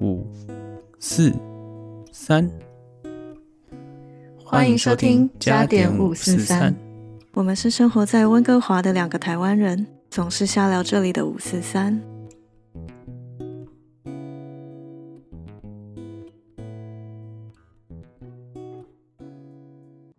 五、四、三，欢迎收听加点五四三。我们是生活在温哥华的两个台湾人，总是瞎聊这里的五四三。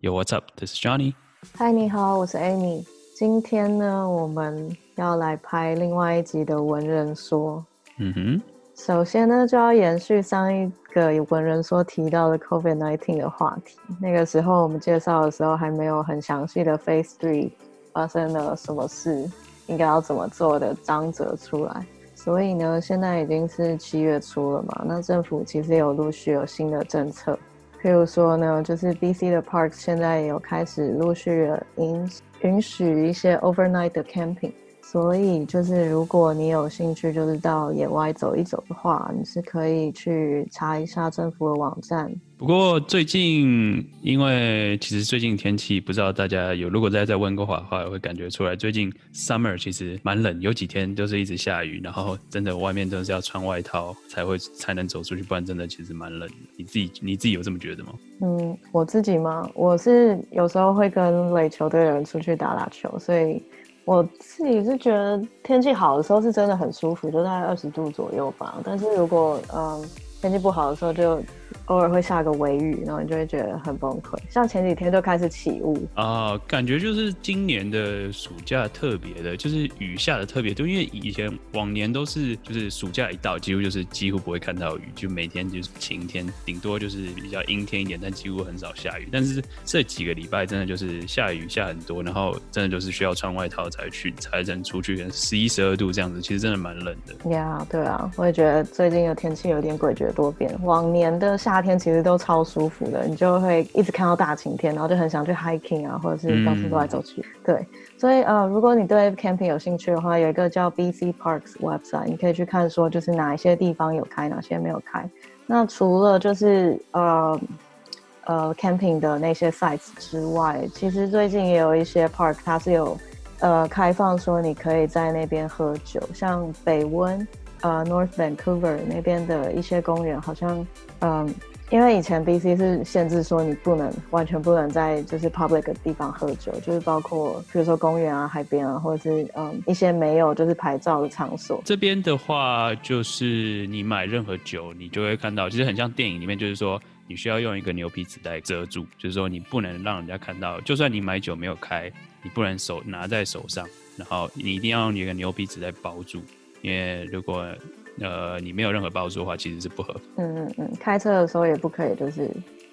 Yo, what's up? This is Johnny. 嗨，你好，我是 Amy。今天呢，我们要来拍另外一集的文人说。嗯哼，首先呢，就要延续上一个有文人说提到的 COVID-19 的话题。那个时候我们介绍的时候，还没有很详细的 Phase Three 发生了什么事，应该要怎么做的章则出来。所以呢，现在已经是七月初了嘛，那政府其实有陆续有新的政策，譬如说呢，就是 BC 的 Parks 现在也有开始陆续的允允许一些 overnight 的 camping。所以，就是如果你有兴趣，就是到野外走一走的话，你是可以去查一下政府的网站。不过最近，因为其实最近天气，不知道大家有如果在在温哥华的话，会感觉出来，最近 summer 其实蛮冷，有几天都是一直下雨，然后真的外面都是要穿外套才会才能走出去，不然真的其实蛮冷的。你自己你自己有这么觉得吗？嗯，我自己吗？我是有时候会跟垒球队的人出去打打球，所以。我自己是觉得天气好的时候是真的很舒服，就大概二十度左右吧。但是如果嗯天气不好的时候就。偶尔会下个微雨，然后你就会觉得很崩溃。像前几天就开始起雾啊，感觉就是今年的暑假特别的，就是雨下的特别多。因为以前往年都是就是暑假一到，几乎就是几乎不会看到雨，就每天就是晴天，顶多就是比较阴天一点，但几乎很少下雨。但是这几个礼拜真的就是下雨下很多，然后真的就是需要穿外套才去才能出去，十一十二度这样子，其实真的蛮冷的。呀，对啊，我也觉得最近的天气有点诡谲多变。往年的夏夏天其实都超舒服的，你就会一直看到大晴天，然后就很想去 hiking 啊，或者是到处走来走去。对，所以呃，如果你对 camping 有兴趣的话，有一个叫 BC Parks website，你可以去看说就是哪一些地方有开，哪些没有开。那除了就是呃呃 camping 的那些 sites 之外，其实最近也有一些 park 它是有呃开放说你可以在那边喝酒，像北温。呃，North Vancouver 那边的一些公园好像，嗯，因为以前 BC 是限制说你不能完全不能在就是 public 的地方喝酒，就是包括比如说公园啊、海边啊，或者是嗯一些没有就是牌照的场所。这边的话，就是你买任何酒，你就会看到，其实很像电影里面，就是说你需要用一个牛皮纸袋遮住，就是说你不能让人家看到，就算你买酒没有开，你不能手拿在手上，然后你一定要用一个牛皮纸袋包住。因为如果呃你没有任何包住的话，其实是不合法。嗯嗯嗯，开车的时候也不可以，就是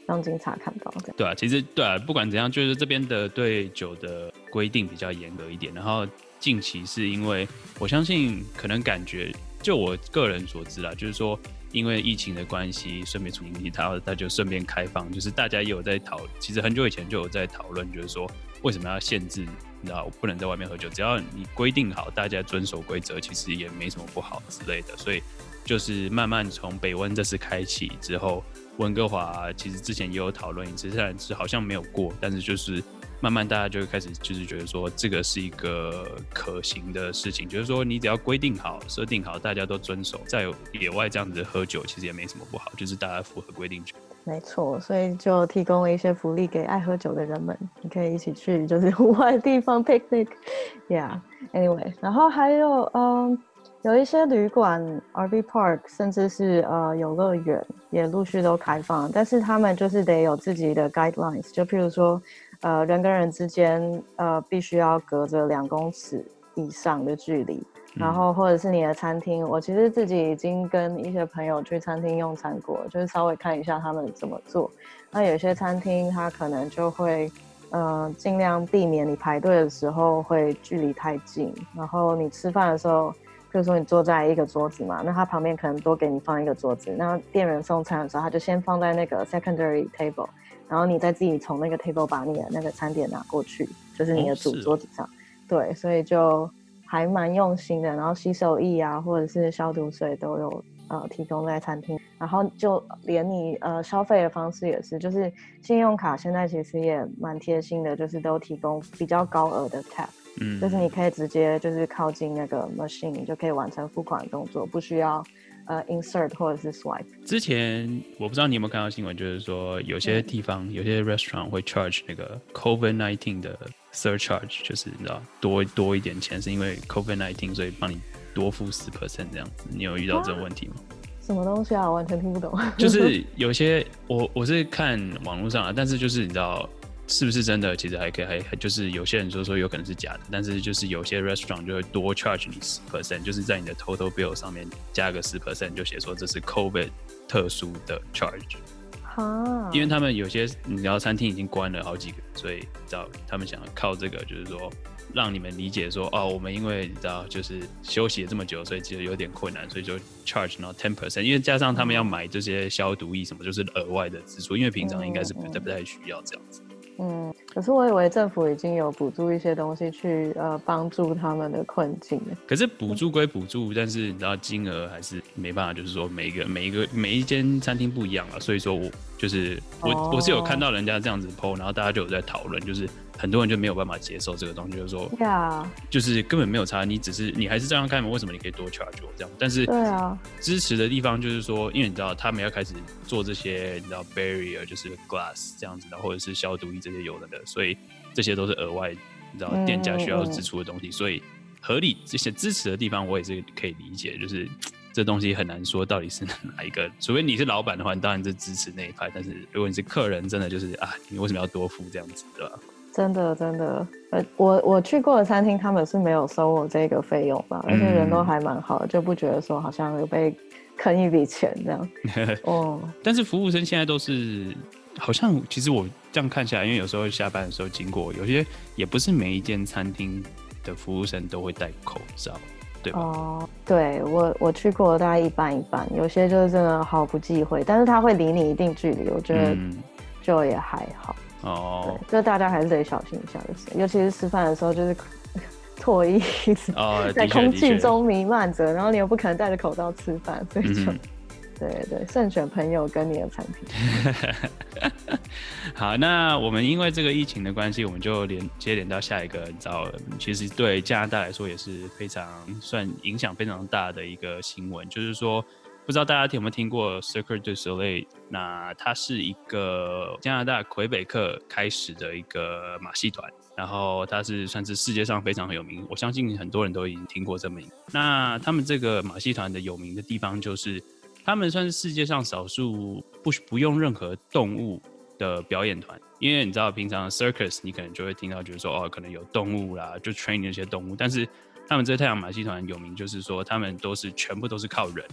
让警察看到。对啊，其实对啊，不管怎样，就是这边的对酒的规定比较严格一点。然后近期是因为我相信，可能感觉就我个人所知啊，就是说因为疫情的关系，顺便处理它，它就顺便开放，就是大家也有在讨，其实很久以前就有在讨论，就是说为什么要限制。你知道，不能在外面喝酒，只要你规定好，大家遵守规则，其实也没什么不好之类的。所以，就是慢慢从北温这次开启之后，温哥华其实之前也有讨论一次，虽然是好像没有过，但是就是慢慢大家就会开始就是觉得说，这个是一个可行的事情，就是说你只要规定好、设定好，大家都遵守，在野外这样子喝酒，其实也没什么不好，就是大家符合规定就。没错，所以就提供了一些福利给爱喝酒的人们，你可以一起去就是户外地方 picnic，yeah，anyway，然后还有嗯，有一些旅馆 RV park，甚至是呃游乐园也陆续都开放，但是他们就是得有自己的 guidelines，就譬如说呃人跟人之间呃必须要隔着两公尺以上的距离。然后或者是你的餐厅，我其实自己已经跟一些朋友去餐厅用餐过，就是稍微看一下他们怎么做。那有些餐厅它可能就会，呃，尽量避免你排队的时候会距离太近。然后你吃饭的时候，比如说你坐在一个桌子嘛，那他旁边可能多给你放一个桌子。那店员送餐的时候，他就先放在那个 secondary table，然后你再自己从那个 table 把你的那个餐点拿过去，就是你的主桌子上。对，所以就。还蛮用心的，然后洗手液啊，或者是消毒水都有呃提供在餐厅，然后就连你呃消费的方式也是，就是信用卡现在其实也蛮贴心的，就是都提供比较高额的 tap，嗯，就是你可以直接就是靠近那个 machine 就可以完成付款动作，不需要呃 insert 或者是 swipe。之前我不知道你有没有看到新闻，就是说有些地方有些 restaurant 会 charge 那个 COVID nineteen 的 surcharge，就是你知道多多一点钱，是因为 COVID nineteen 所以帮你多付十 percent 这样子。你有遇到这种问题吗？什么东西啊？完全听不懂。就是 有些我我是看网络上啊，但是就是你知道。是不是真的？其实还可以，还还就是有些人说说有可能是假的，但是就是有些 restaurant 就会多 charge 你十 percent，就是在你的 total bill 上面加个十 percent，就写说这是 COVID 特殊的 charge。哈，因为他们有些你知道餐厅已经关了好几个，所以知道他们想靠这个，就是说让你们理解说哦，我们因为你知道就是休息了这么久，所以其实有点困难，所以就 charge 然后 ten percent，因为加上他们要买这些消毒液什么，就是额外的支出，因为平常应该是不太不太需要这样子。嗯，可是我以为政府已经有补助一些东西去呃帮助他们的困境。可是补助归补助，但是你知道金额还是没办法，就是说每一个每一个每一间餐厅不一样啊，所以说我就是我我是有看到人家这样子 PO，然后大家就有在讨论，就是。很多人就没有办法接受这个东西，就是说，对啊，就是根本没有差，你只是你还是照样开门，为什么你可以多 charge 我这样？但是，对啊，支持的地方就是说，因为你知道他们要开始做这些，你知道 barrier 就是 glass 这样子的，或者是消毒液这些有的的，所以这些都是额外你知道店家需要支出的东西，所以合理这些支持的地方我也是可以理解，就是这东西很难说到底是哪一个，除非你是老板的话，你当然是支持那一派，但是如果你是客人，真的就是啊，你为什么要多付这样子，对吧？真的，真的，呃，我我去过的餐厅，他们是没有收我这个费用吧，而且人都还蛮好的，就不觉得说好像有被坑一笔钱这样。哦，但是服务生现在都是，好像其实我这样看下来，因为有时候下班的时候经过，有些也不是每一间餐厅的服务生都会戴口罩，对吧？哦，对我我去过大概一半一半，有些就是真的毫不忌讳，但是他会离你一定距离，我觉得就也还好。哦，就大家还是得小心一下，就是尤其是吃饭的时候，就是 唾液在空气中弥漫着，然后你又不可能戴着口罩吃饭，所以就 对对，慎选朋友跟你的产品。好，那我们因为这个疫情的关系，我们就连接连到下一个，你知道，其实对加拿大来说也是非常算影响非常大的一个新闻，就是说。不知道大家听有没有听过 Cirque du Soleil？那它是一个加拿大魁北克开始的一个马戏团，然后它是算是世界上非常有名，我相信很多人都已经听过这名。那他们这个马戏团的有名的地方就是，他们算是世界上少数不不用任何动物的表演团，因为你知道平常 circus 你可能就会听到就是说哦，可能有动物啦，就 train 那些动物，但是他们这太阳马戏团有名就是说他们都是全部都是靠人。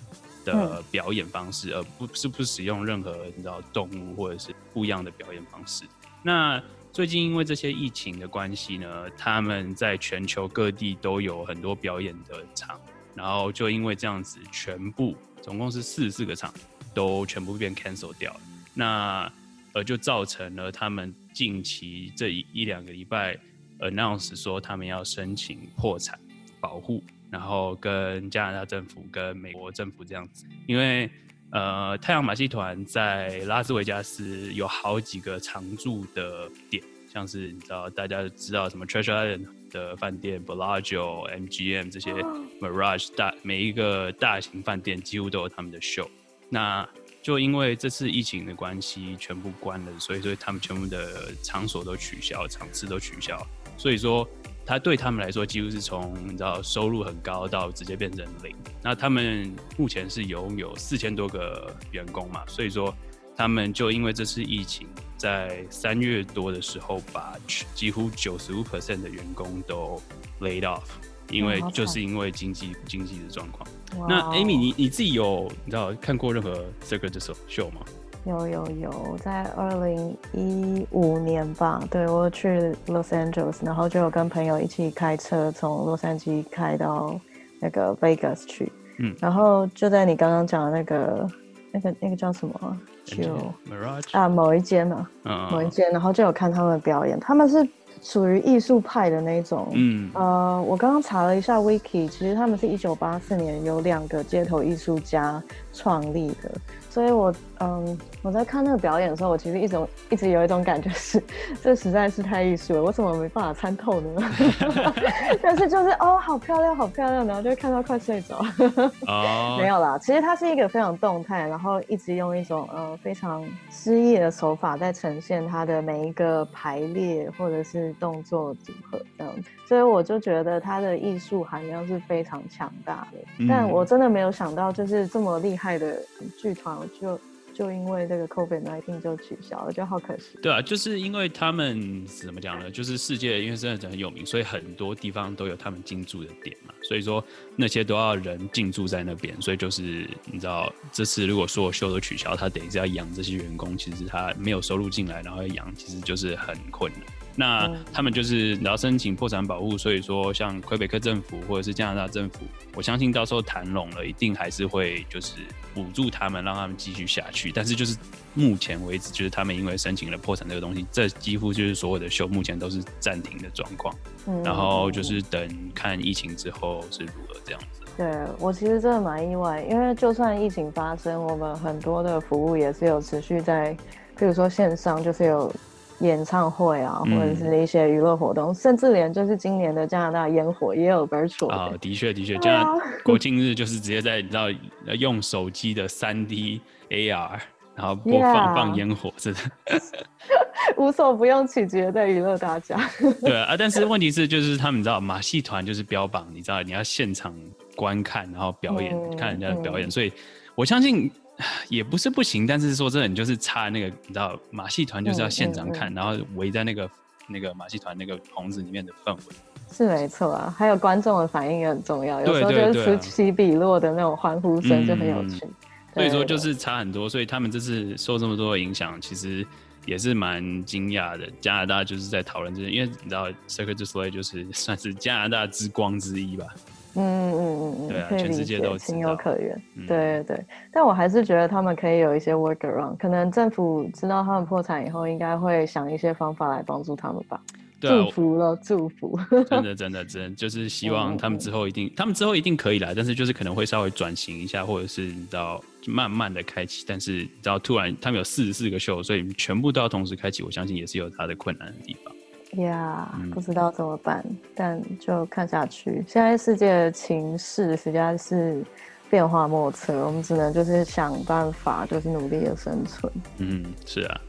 的表演方式，而不是不使用任何你知道动物或者是不一样的表演方式。那最近因为这些疫情的关系呢，他们在全球各地都有很多表演的场，然后就因为这样子，全部总共是四十四个场都全部变 cancel 掉了。那呃，就造成了他们近期这一一两个礼拜 announce 说他们要申请破产保护。然后跟加拿大政府、跟美国政府这样子，因为呃，太阳马戏团在拉斯维加斯有好几个常驻的点，像是你知道大家知道什么 Treasure Island 的饭店、Bellagio、MGM 这些 Mirage 大每一个大型饭店几乎都有他们的 show。那就因为这次疫情的关系，全部关了，所以说他们全部的场所都取消，场次都取消，所以说。他对他们来说，几乎是从你知道收入很高到直接变成零。那他们目前是拥有四千多个员工嘛，所以说他们就因为这次疫情，在三月多的时候，把几乎九十五 percent 的员工都 laid off，因为就是因为经济经济的状况。那 Amy，你你自己有你知道看过任何 circus 的 show 吗？有有有，在二零一五年吧，对我去 Los Angeles，然后就有跟朋友一起开车从洛杉矶开到那个 Vegas 去，嗯，然后就在你刚刚讲的那个那个那个叫什么，就啊某一间嘛，某一间，然后就有看他们的表演，他们是。属于艺术派的那种，嗯，呃，我刚刚查了一下 wiki，其实他们是一九八四年有两个街头艺术家创立的。所以，我嗯，我在看那个表演的时候，我其实一种一直有一种感觉是，这实在是太艺术了，我怎么没办法参透呢？但是就是哦，好漂亮，好漂亮，然后就会看到快睡着。哦，没有啦，其实它是一个非常动态，然后一直用一种呃非常诗意的手法在呈现它的每一个排列或者是动作组合这样子。所以我就觉得它的艺术含量是非常强大的。但我真的没有想到，就是这么厉害的剧团。就就因为这个 COVID nineteen 就取消了，就好可惜。对啊，就是因为他们怎么讲呢？就是世界因为真的很有名，所以很多地方都有他们进驻的点嘛。所以说那些都要人进驻在那边，所以就是你知道，这次如果说秀都取消，他等于是要养这些员工，其实他没有收入进来，然后要养，其实就是很困难。那他们就是你要申请破产保护，所以说像魁北克政府或者是加拿大政府，我相信到时候谈拢了，一定还是会就是补助他们，让他们继续下去。但是就是目前为止，就是他们因为申请了破产这个东西，这几乎就是所有的秀目前都是暂停的状况。嗯然后就是等看疫情之后是如何这样子。对我其实真的蛮意外，因为就算疫情发生，我们很多的服务也是有持续在，比如说线上就是有。演唱会啊，或者是一些娱乐活动，甚至连就是今年的加拿大烟火也有 virtual 啊，的确的确，加拿大国庆日就是直接在你知道用手机的三 D AR，然后播放放烟火，是的，无所不用其极的娱乐大家。对啊，但是问题是就是他们知道马戏团就是标榜，你知道你要现场观看，然后表演看人家的表演，所以我相信。也不是不行，但是说真的，你就是差那个，你知道马戏团就是要现场看，然后围在那个那个马戏团那个棚子里面的氛围是没错啊。还有观众的反应也很重要，有时候就是此起彼落的那种欢呼声就很有趣。所以说就是差很多，所以他们这次受这么多的影响，其实也是蛮惊讶的。加拿大就是在讨论这些，因为你知道 Cirque du Soleil 就是算是加拿大之光之一吧。嗯嗯嗯嗯，对啊，全世界都情有可原。对对对，但我还是觉得他们可以有一些 workaround，可能政府知道他们破产以后，应该会想一些方法来帮助他们吧。祝福了，祝福。真的真的真，就是希望他们之后一定，他们之后一定可以来，但是就是可能会稍微转型一下，或者是你知道慢慢的开启。但是你知道突然他们有四十四个秀，所以全部都要同时开启，我相信也是有它的困难的地方。呀，不知道怎么办，但就看下去。现在世界的情势实在是变化莫测，我们只能就是想办法，就是努力的生存。嗯，是啊。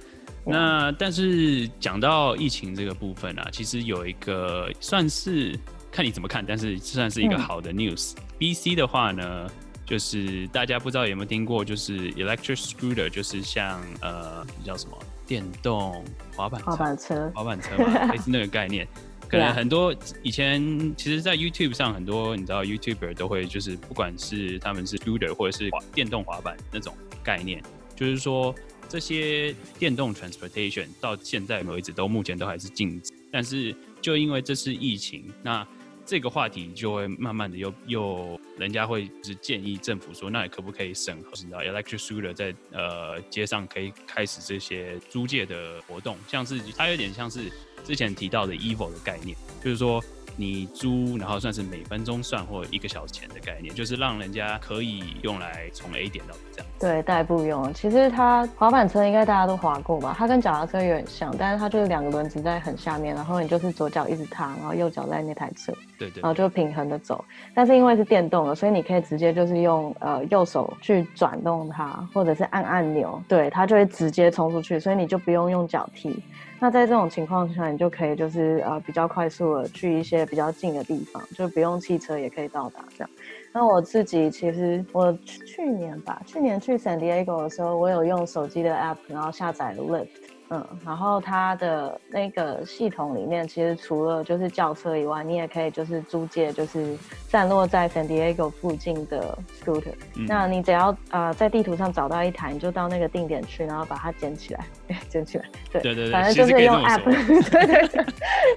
那但是讲到疫情这个部分啊，其实有一个算是看你怎么看，但是算是一个好的 news。B C 的话呢，就是大家不知道有没有听过，就是 electric scooter，就是像呃叫什么？电动滑板滑板车，滑板车嘛，类似那个概念。可能很多以前，其实，在 YouTube 上，很多你知道，YouTuber 都会就是，不管是他们是 scooter 或者是电动滑板那种概念，就是说这些电动 transportation 到现在为止都目前都还是禁止。但是就因为这次疫情，那这个话题就会慢慢的又又，人家会是建议政府说，那你可不可以审核，你知道，electric scooter 在呃街上可以开始这些租借的活动，像是它有点像是之前提到的 evil 的概念，就是说。你租，然后算是每分钟算或一个小时钱的概念，就是让人家可以用来从 A 点到这样。对，代步用。其实它滑板车应该大家都滑过吧？它跟脚踏车有点像，但是它就是两个轮子在很下面，然后你就是左脚一直踏，然后右脚在那台车，对对，然后就平衡的走。但是因为是电动的，所以你可以直接就是用呃右手去转动它，或者是按按钮，对，它就会直接冲出去，所以你就不用用脚踢。那在这种情况下，你就可以就是呃比较快速的去一些比较近的地方，就不用汽车也可以到达这样。那我自己其实我去年吧，去年去 San Diego 的时候，我有用手机的 app，然后下载了 Lift。嗯，然后它的那个系统里面，其实除了就是轿车以外，你也可以就是租借，就是散落在 San Diego 附近的 scooter。那你只要呃在地图上找到一台，你就到那个定点去，然后把它捡起来，捡起来。对对对，反正就是用 app，对对对，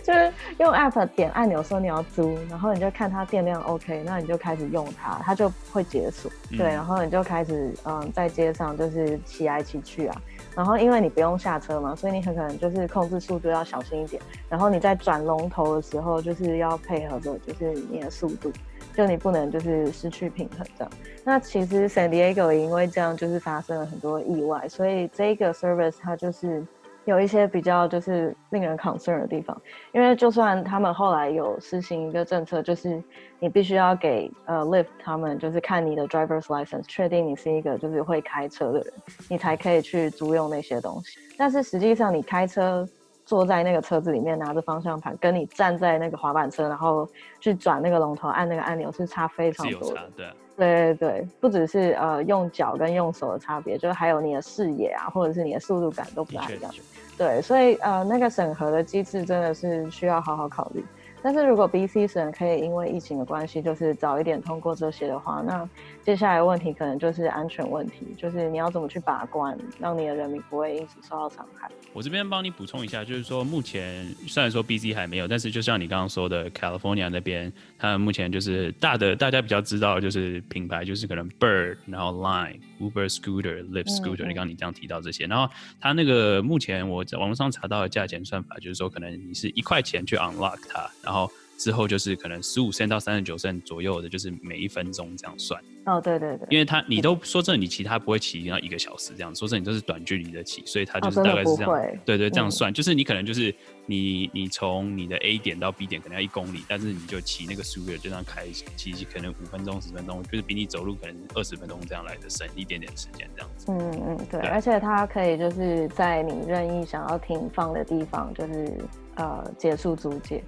就是用 app 点按钮说你要租，然后你就看它电量 OK，那你就开始用它，它就会解锁。对，然后你就开始嗯在街上就是骑来骑去啊。然后因为你不用下车嘛，所以你很可能就是控制速度要小心一点。然后你在转龙头的时候，就是要配合着就是你的速度。就你不能就是失去平衡这样。那其实 San Diego 因为这样就是发生了很多意外，所以这个 service 它就是有一些比较就是令人 concern 的地方。因为就算他们后来有实行一个政策，就是你必须要给呃 l i f t 他们就是看你的 driver's license，确定你是一个就是会开车的人，你才可以去租用那些东西。但是实际上你开车。坐在那个车子里面拿着方向盘，跟你站在那个滑板车，然后去转那个龙头按那个按钮是差非常多的。对对对，不只是呃用脚跟用手的差别，就是还有你的视野啊，或者是你的速度感都不大一样。对，所以呃那个审核的机制真的是需要好好考虑。但是如果 B C 省可以因为疫情的关系，就是早一点通过这些的话，那接下来问题可能就是安全问题，就是你要怎么去把关，让你的人民不会因此受到伤害。我这边帮你补充一下，就是说目前虽然说 B C 还没有，但是就像你刚刚说的，California 那边，他们目前就是大的大家比较知道就是品牌，就是可能 Bird，然后 Line、Uber Scooter、Lyft Scooter，你刚刚你这样提到这些，然后它那个目前我在网络上查到的价钱算法，就是说可能你是一块钱去 unlock 它，然后之后就是可能十五 cent 到三十九 cent 左右的，就是每一分钟这样算。哦，对对对，因为他你都说真的，你骑他不会骑到一个小时这样，说真的你都是短距离的骑，所以他就是大概是这样。对对，这样算，就是你可能就是你你从你的 A 点到 B 点可能要一公里，但是你就骑那个 scooter 就这样开骑，可能五分钟十分钟，就是比你走路可能二十分钟这样来的省一点点时间这样子。嗯嗯，对，而且它可以就是在你任意想要停放的地方，就是呃结束租借。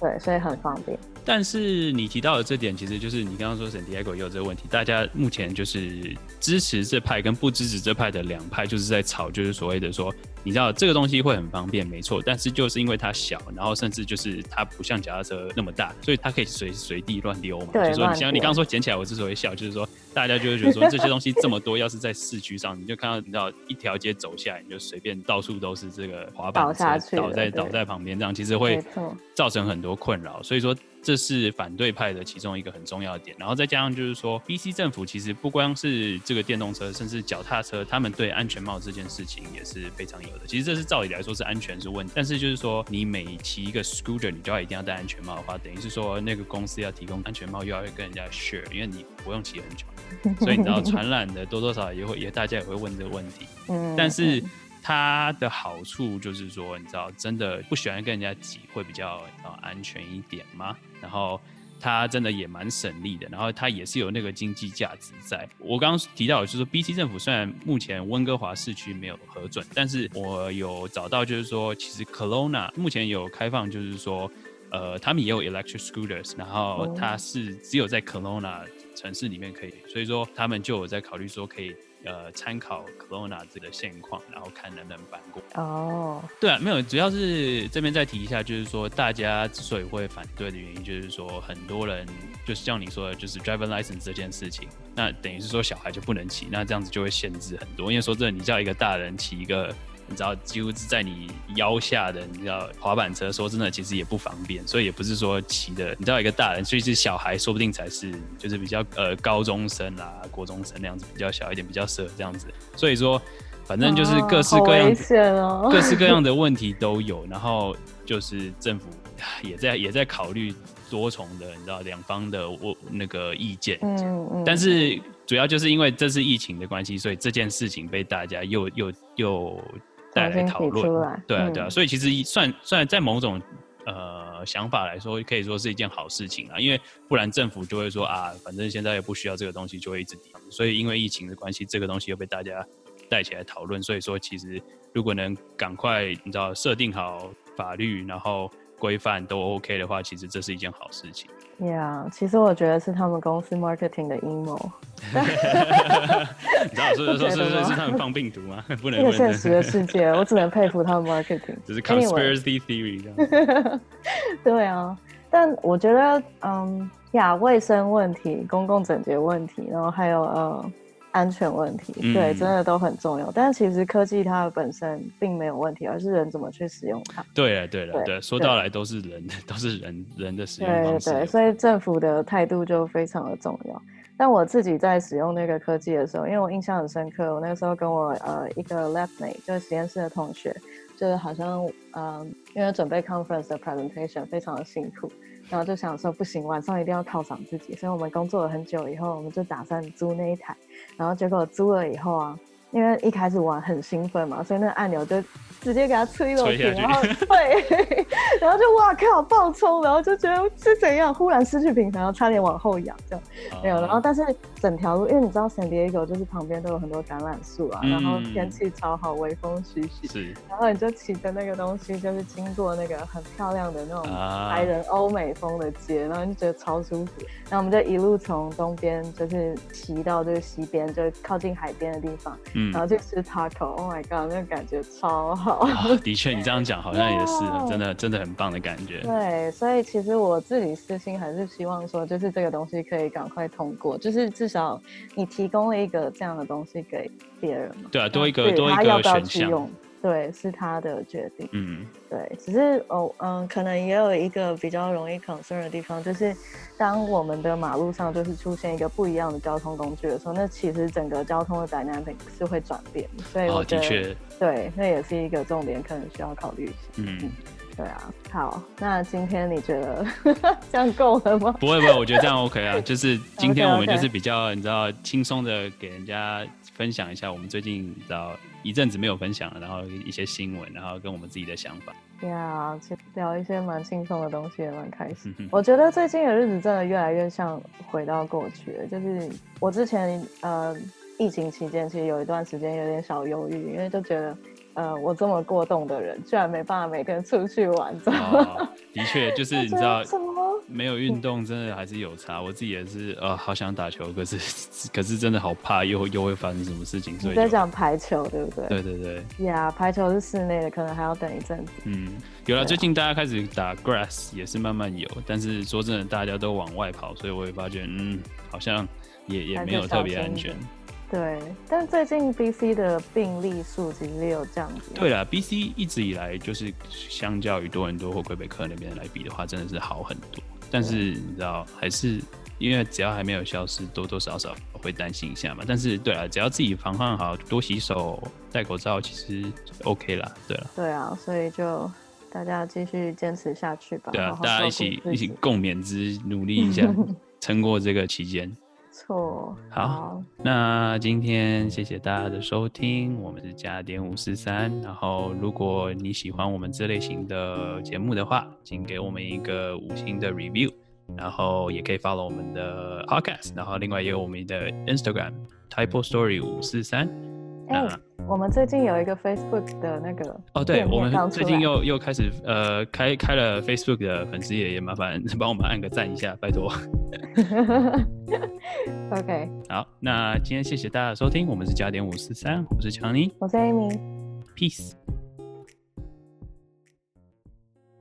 对，所以很方便。但是你提到的这点，其实就是你刚刚说 San Diego 也有这个问题。大家目前就是支持这派跟不支持这派的两派，就是在吵，就是所谓的说。你知道这个东西会很方便，没错，但是就是因为它小，然后甚至就是它不像脚踏车那么大，所以它可以随时随地乱溜嘛。对，说你像你刚刚说捡起来，我之所以笑，就是说大家就会觉得说这些东西这么多，要是在市区上，你就看到你知道一条街走下来，你就随便到处都是这个滑板车倒在倒在旁边，这样其实会造成很多困扰。所以说。这是反对派的其中一个很重要的点，然后再加上就是说，B C 政府其实不光是这个电动车，甚至脚踏车，他们对安全帽这件事情也是非常有的。其实这是照理来说是安全是问题，但是就是说，你每骑一个 scooter，你就要一定要戴安全帽的话，等于是说那个公司要提供安全帽，又要跟人家 share，因为你不用骑很久，所以你知道传染的多多少少也会也大家也会问这个问题。嗯，但是。它的好处就是说，你知道，真的不喜欢跟人家挤，会比较安全一点吗？然后它真的也蛮省力的，然后它也是有那个经济价值在。我刚刚提到，就是说，B C 政府虽然目前温哥华市区没有核准，但是我有找到，就是说，其实 Kelowna 目前有开放，就是说，呃，他们也有 electric scooters，然后它是只有在 Kelowna 城市里面可以，所以说他们就有在考虑说可以。呃，参考 Corona 这个现况，然后看能不能搬过。哦，对啊，没有，主要是这边再提一下，就是说大家之所以会反对的原因，就是说很多人就是像你说的，就是 driver license 这件事情，那等于是说小孩就不能骑，那这样子就会限制很多。因为说真的，你叫一个大人骑一个。你知道，几乎是在你腰下的，你知道滑板车，说真的，其实也不方便，所以也不是说骑的。你知道，一个大人，所以是小孩，说不定才是就是比较呃高中生啦、国中生那样子，比较小一点，比较适合这样子。所以说，反正就是各式各样、各式各样的问题都有。然后就是政府也在也在考虑多重的，你知道两方的我那个意见。嗯嗯。但是主要就是因为这是疫情的关系，所以这件事情被大家又又又。带来讨论，对啊，对啊，所以其实算算在某种呃想法来说，可以说是一件好事情啊，因为不然政府就会说啊，反正现在也不需要这个东西，就会一直抵。所以因为疫情的关系，这个东西又被大家带起来讨论，所以说其实如果能赶快你知道设定好法律，然后规范都 OK 的话，其实这是一件好事情。Yeah，其实我觉得是他们公司 marketing 的阴谋。你知道，所以说是是是他们放病毒吗？不能。现实的世界，我只能佩服他们 marketing。只是 conspiracy theory 这样。对啊，但我觉得，嗯，呀，卫生问题、公共整洁问题，然后还有呃。安全问题，对，真的都很重要。但是其实科技它本身并没有问题，而是人怎么去使用它。对了，对了，对，说到来都是人，都是人人的使用方式。对对，所以政府的态度就非常的重要。但我自己在使用那个科技的时候，因为我印象很深刻，我那个时候跟我呃一个 lab mate，就是实验室的同学，就是好像嗯因为准备 conference 的 presentation 非常的辛苦，然后就想说不行，晚上一定要犒赏自己，所以我们工作了很久以后，我们就打算租那一台，然后结果租了以后啊，因为一开始玩很兴奋嘛，所以那个按钮就。直接给他吹了去，然后 对，然后就哇靠爆冲，然后就觉得是怎样，忽然失去平衡，然后差点往后仰这样，没有，然后但是整条路，因为你知道 San Diego 就是旁边都有很多橄榄树啊，然后天气超好，微风徐徐，是，然后你就骑着那个东西，就是经过那个很漂亮的那种白人欧美风的街，然后就觉得超舒服，然后我们就一路从东边就是骑到这个西边，就靠近海边的地方，嗯，然后去吃 taco，Oh my god，那个感觉超好。的确，你这样讲好像也是，真的真的很棒的感觉。对，所以其实我自己私心还是希望说，就是这个东西可以赶快通过，就是至少你提供了一个这样的东西给别人嘛。对啊，多一个多一个选项。对，是他的决定。嗯，对，只是哦，嗯，可能也有一个比较容易 concern 的地方，就是当我们的马路上就是出现一个不一样的交通工具的时候，那其实整个交通的 dynamic 是会转变。所以我觉得，对，那也是一个重点，可能需要考虑一下。嗯。对啊，好，那今天你觉得 这样够了吗？不会不会，我觉得这样 OK 啊。就是 今天我们就是比较你知道轻松的给人家分享一下我们最近你知道一阵子没有分享了，然后一些新闻，然后跟我们自己的想法。对啊，聊一些蛮轻松的东西也蛮开心。我觉得最近的日子真的越来越像回到过去了。就是我之前呃疫情期间其实有一段时间有点小忧郁，因为就觉得。呃，我这么过动的人，居然没办法每天出去玩，的确，就是你知道，没有运动真的还是有差。我自己也是，呃，好想打球，可是可是真的好怕，又又会发生什么事情。所以在讲排球，对不对？对对对。呀，排球是室内的，可能还要等一阵子。嗯，有了，最近大家开始打 grass 也是慢慢有，但是说真的，大家都往外跑，所以我也发觉，嗯，好像也也没有特别安全。对，但最近 B C 的病例数其实也有降低。对了，B C 一直以来就是相较于多伦多或魁北克那边来比的话，真的是好很多。但是你知道，还是因为只要还没有消失，多多少少会担心一下嘛。但是对啊，只要自己防范好，多洗手、戴口罩，其实 OK 啦。对了，对啊，所以就大家继续坚持下去吧。对啊，大家一起一起共勉之，努力一下，撑过这个期间。错好，那今天谢谢大家的收听，我们是加点五四三。然后，如果你喜欢我们这类型的节目的话，请给我们一个五星的 review，然后也可以 follow 我们的 podcast，然后另外也有我们的 Instagram Type story 五四三。那我们最近有一个 Facebook 的那个哦，对，我们最近又又开始呃开开了 Facebook 的粉丝页，也麻烦帮我们按个赞一下，拜托。OK，好，那今天谢谢大家的收听，我们是加点五四三，我是强尼，我是 Amy Peace。